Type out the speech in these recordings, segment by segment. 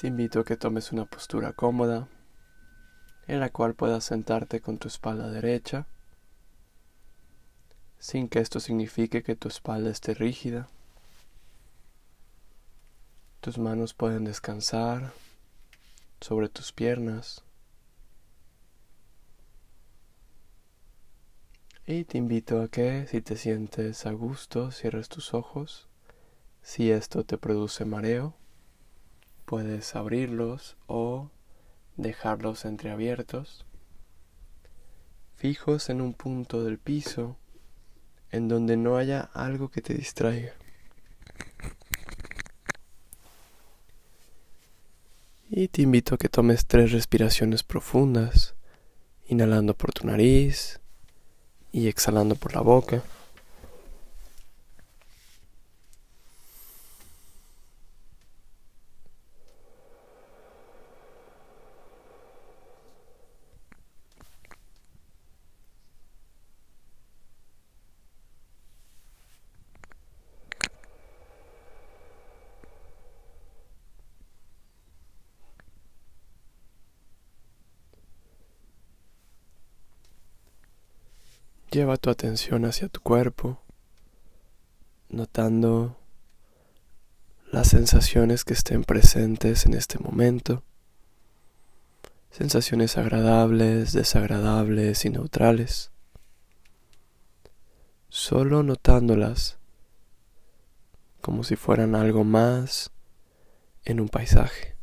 Te invito a que tomes una postura cómoda en la cual puedas sentarte con tu espalda derecha, sin que esto signifique que tu espalda esté rígida. Tus manos pueden descansar sobre tus piernas. Y te invito a que si te sientes a gusto, cierres tus ojos. Si esto te produce mareo, puedes abrirlos o dejarlos entreabiertos, fijos en un punto del piso en donde no haya algo que te distraiga. Y te invito a que tomes tres respiraciones profundas, inhalando por tu nariz y exhalando por la boca. Lleva tu atención hacia tu cuerpo, notando las sensaciones que estén presentes en este momento, sensaciones agradables, desagradables y neutrales, solo notándolas como si fueran algo más en un paisaje.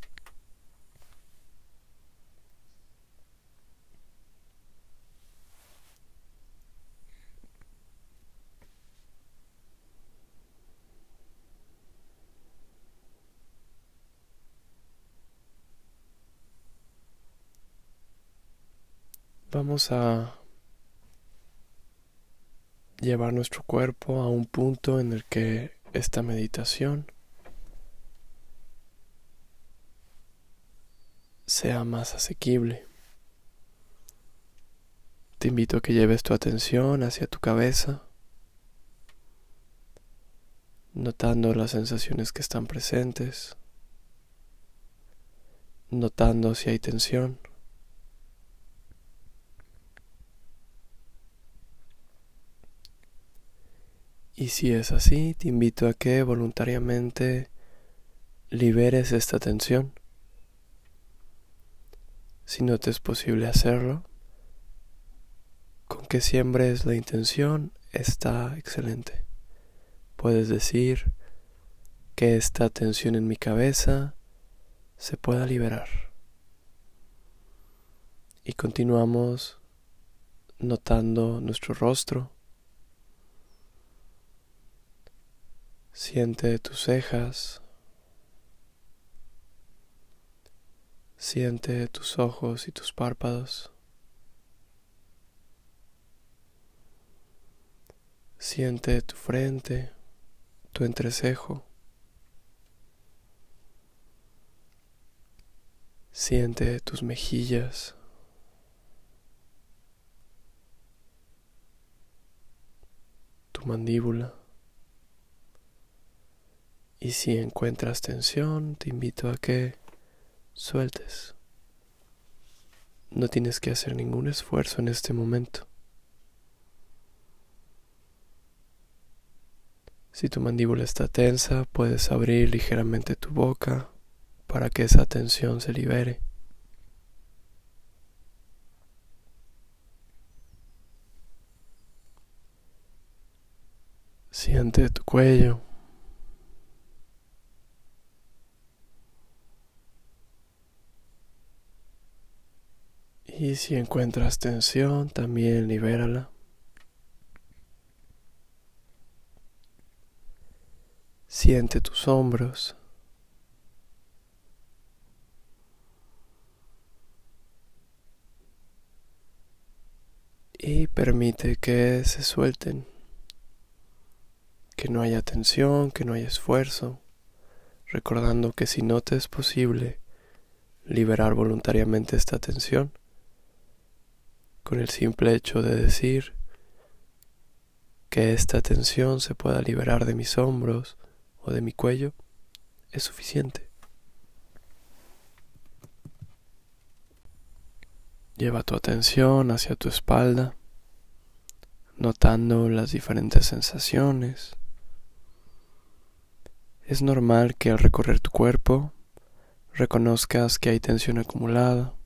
Vamos a llevar nuestro cuerpo a un punto en el que esta meditación sea más asequible. Te invito a que lleves tu atención hacia tu cabeza, notando las sensaciones que están presentes, notando si hay tensión. Y si es así, te invito a que voluntariamente liberes esta tensión. Si no te es posible hacerlo, con que siembres la intención está excelente. Puedes decir que esta tensión en mi cabeza se pueda liberar. Y continuamos notando nuestro rostro Siente tus cejas. Siente tus ojos y tus párpados. Siente tu frente, tu entrecejo. Siente tus mejillas. Tu mandíbula. Y si encuentras tensión, te invito a que sueltes. No tienes que hacer ningún esfuerzo en este momento. Si tu mandíbula está tensa, puedes abrir ligeramente tu boca para que esa tensión se libere. Siente tu cuello. Y si encuentras tensión, también libérala. Siente tus hombros. Y permite que se suelten. Que no haya tensión, que no haya esfuerzo. Recordando que si no te es posible liberar voluntariamente esta tensión, con el simple hecho de decir que esta tensión se pueda liberar de mis hombros o de mi cuello es suficiente. Lleva tu atención hacia tu espalda, notando las diferentes sensaciones. Es normal que al recorrer tu cuerpo reconozcas que hay tensión acumulada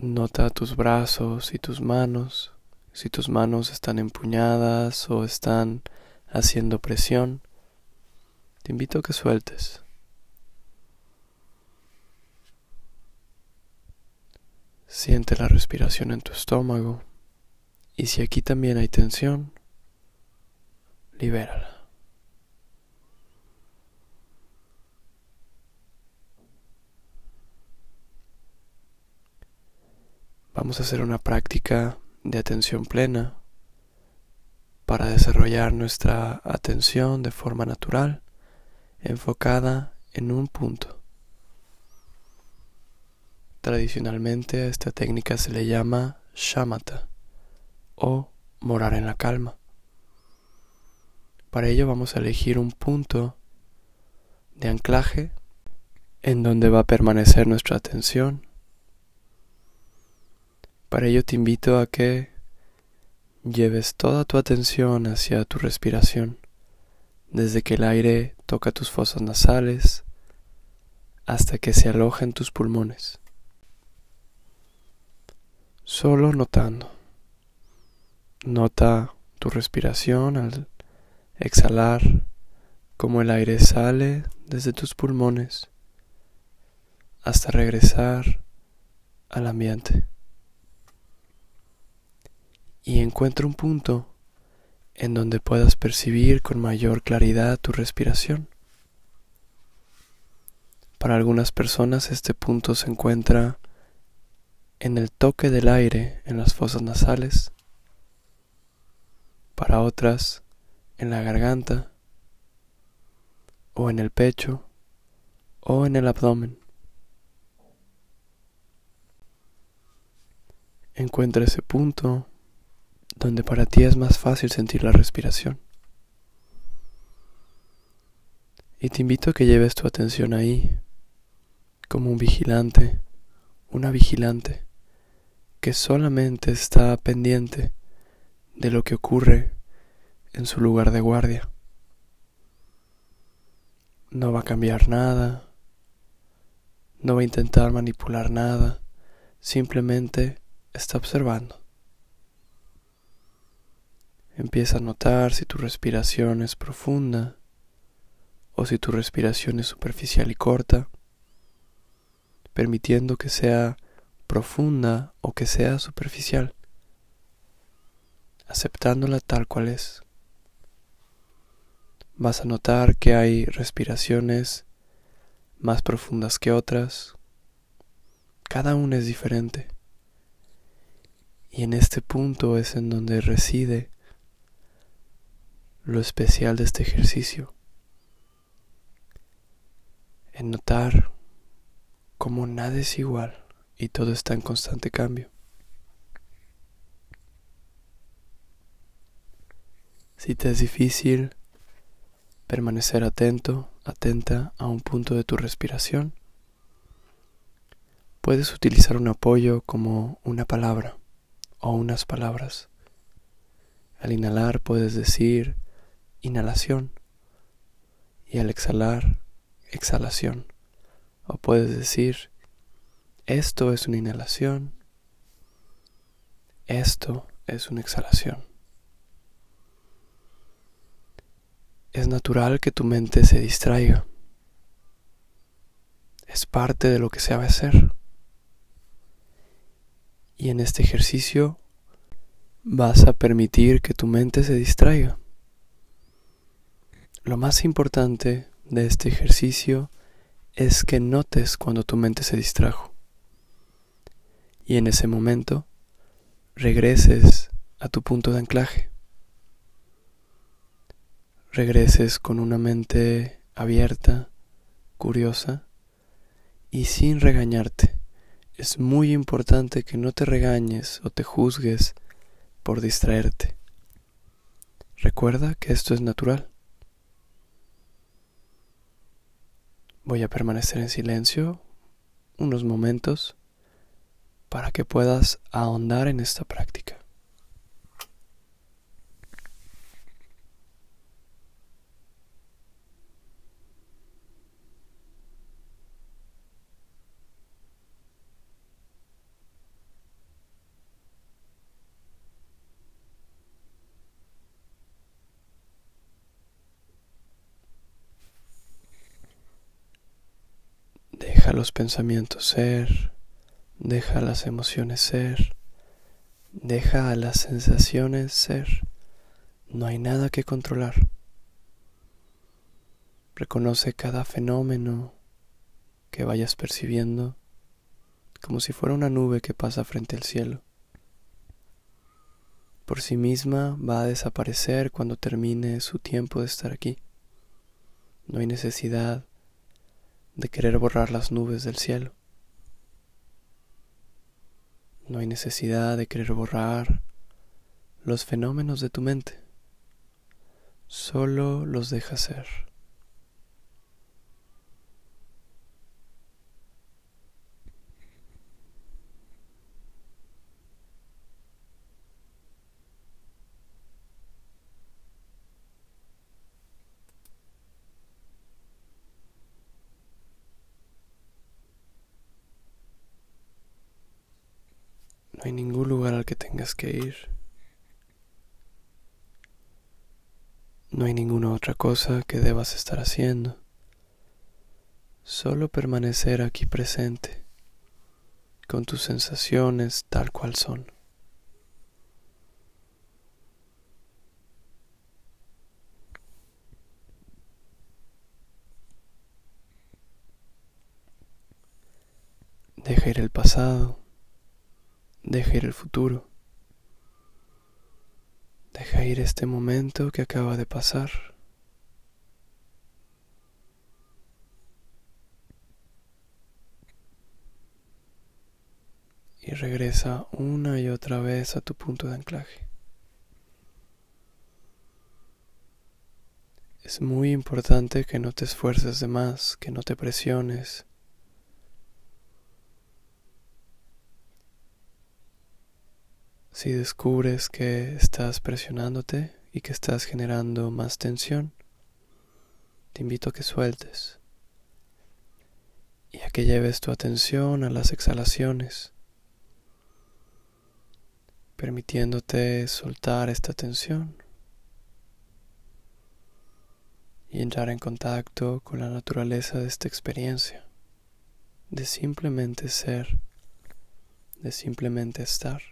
Nota tus brazos y tus manos, si tus manos están empuñadas o están haciendo presión. Te invito a que sueltes. Siente la respiración en tu estómago y si aquí también hay tensión, libérala. Vamos a hacer una práctica de atención plena para desarrollar nuestra atención de forma natural, enfocada en un punto. Tradicionalmente esta técnica se le llama shamatha o morar en la calma. Para ello vamos a elegir un punto de anclaje en donde va a permanecer nuestra atención. Para ello te invito a que lleves toda tu atención hacia tu respiración, desde que el aire toca tus fosas nasales hasta que se aloja en tus pulmones. Solo notando. Nota tu respiración al exhalar, como el aire sale desde tus pulmones hasta regresar al ambiente. Y encuentra un punto en donde puedas percibir con mayor claridad tu respiración. Para algunas personas este punto se encuentra en el toque del aire en las fosas nasales, para otras en la garganta, o en el pecho, o en el abdomen. Encuentra ese punto donde para ti es más fácil sentir la respiración. Y te invito a que lleves tu atención ahí, como un vigilante, una vigilante que solamente está pendiente de lo que ocurre en su lugar de guardia. No va a cambiar nada, no va a intentar manipular nada, simplemente está observando. Empieza a notar si tu respiración es profunda o si tu respiración es superficial y corta, permitiendo que sea profunda o que sea superficial, aceptándola tal cual es. Vas a notar que hay respiraciones más profundas que otras, cada una es diferente. Y en este punto es en donde reside lo especial de este ejercicio, en notar cómo nada es igual y todo está en constante cambio. Si te es difícil permanecer atento, atenta a un punto de tu respiración, puedes utilizar un apoyo como una palabra o unas palabras. Al inhalar puedes decir inhalación y al exhalar exhalación. O puedes decir esto es una inhalación. Esto es una exhalación. Es natural que tu mente se distraiga. Es parte de lo que se sabe hacer. Y en este ejercicio vas a permitir que tu mente se distraiga. Lo más importante de este ejercicio es que notes cuando tu mente se distrajo y en ese momento regreses a tu punto de anclaje. Regreses con una mente abierta, curiosa y sin regañarte. Es muy importante que no te regañes o te juzgues por distraerte. Recuerda que esto es natural. Voy a permanecer en silencio unos momentos para que puedas ahondar en esta práctica. Deja los pensamientos ser, deja las emociones ser, deja las sensaciones ser. No hay nada que controlar. Reconoce cada fenómeno que vayas percibiendo como si fuera una nube que pasa frente al cielo. Por sí misma va a desaparecer cuando termine su tiempo de estar aquí. No hay necesidad de querer borrar las nubes del cielo. No hay necesidad de querer borrar los fenómenos de tu mente. Solo los deja ser. No hay ningún lugar que ir. No hay ninguna otra cosa que debas estar haciendo. Solo permanecer aquí presente, con tus sensaciones tal cual son. Deja ir el pasado. Deja el futuro. Deja ir este momento que acaba de pasar. Y regresa una y otra vez a tu punto de anclaje. Es muy importante que no te esfuerces de más, que no te presiones, Si descubres que estás presionándote y que estás generando más tensión, te invito a que sueltes y a que lleves tu atención a las exhalaciones, permitiéndote soltar esta tensión y entrar en contacto con la naturaleza de esta experiencia, de simplemente ser, de simplemente estar.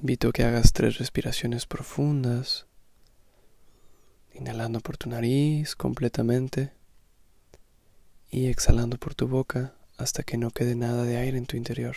Invito a que hagas tres respiraciones profundas, inhalando por tu nariz completamente y exhalando por tu boca hasta que no quede nada de aire en tu interior.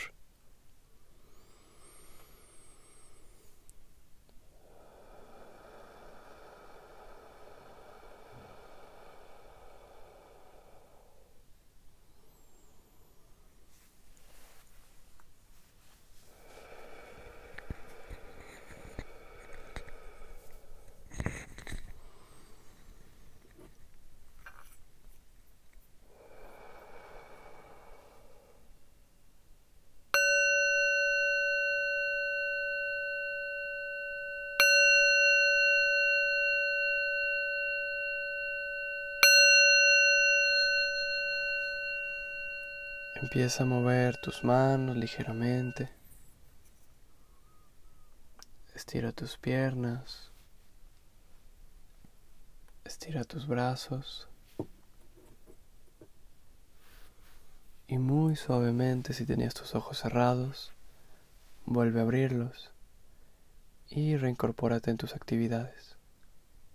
Empieza a mover tus manos ligeramente. Estira tus piernas. Estira tus brazos. Y muy suavemente, si tenías tus ojos cerrados, vuelve a abrirlos y reincorpórate en tus actividades.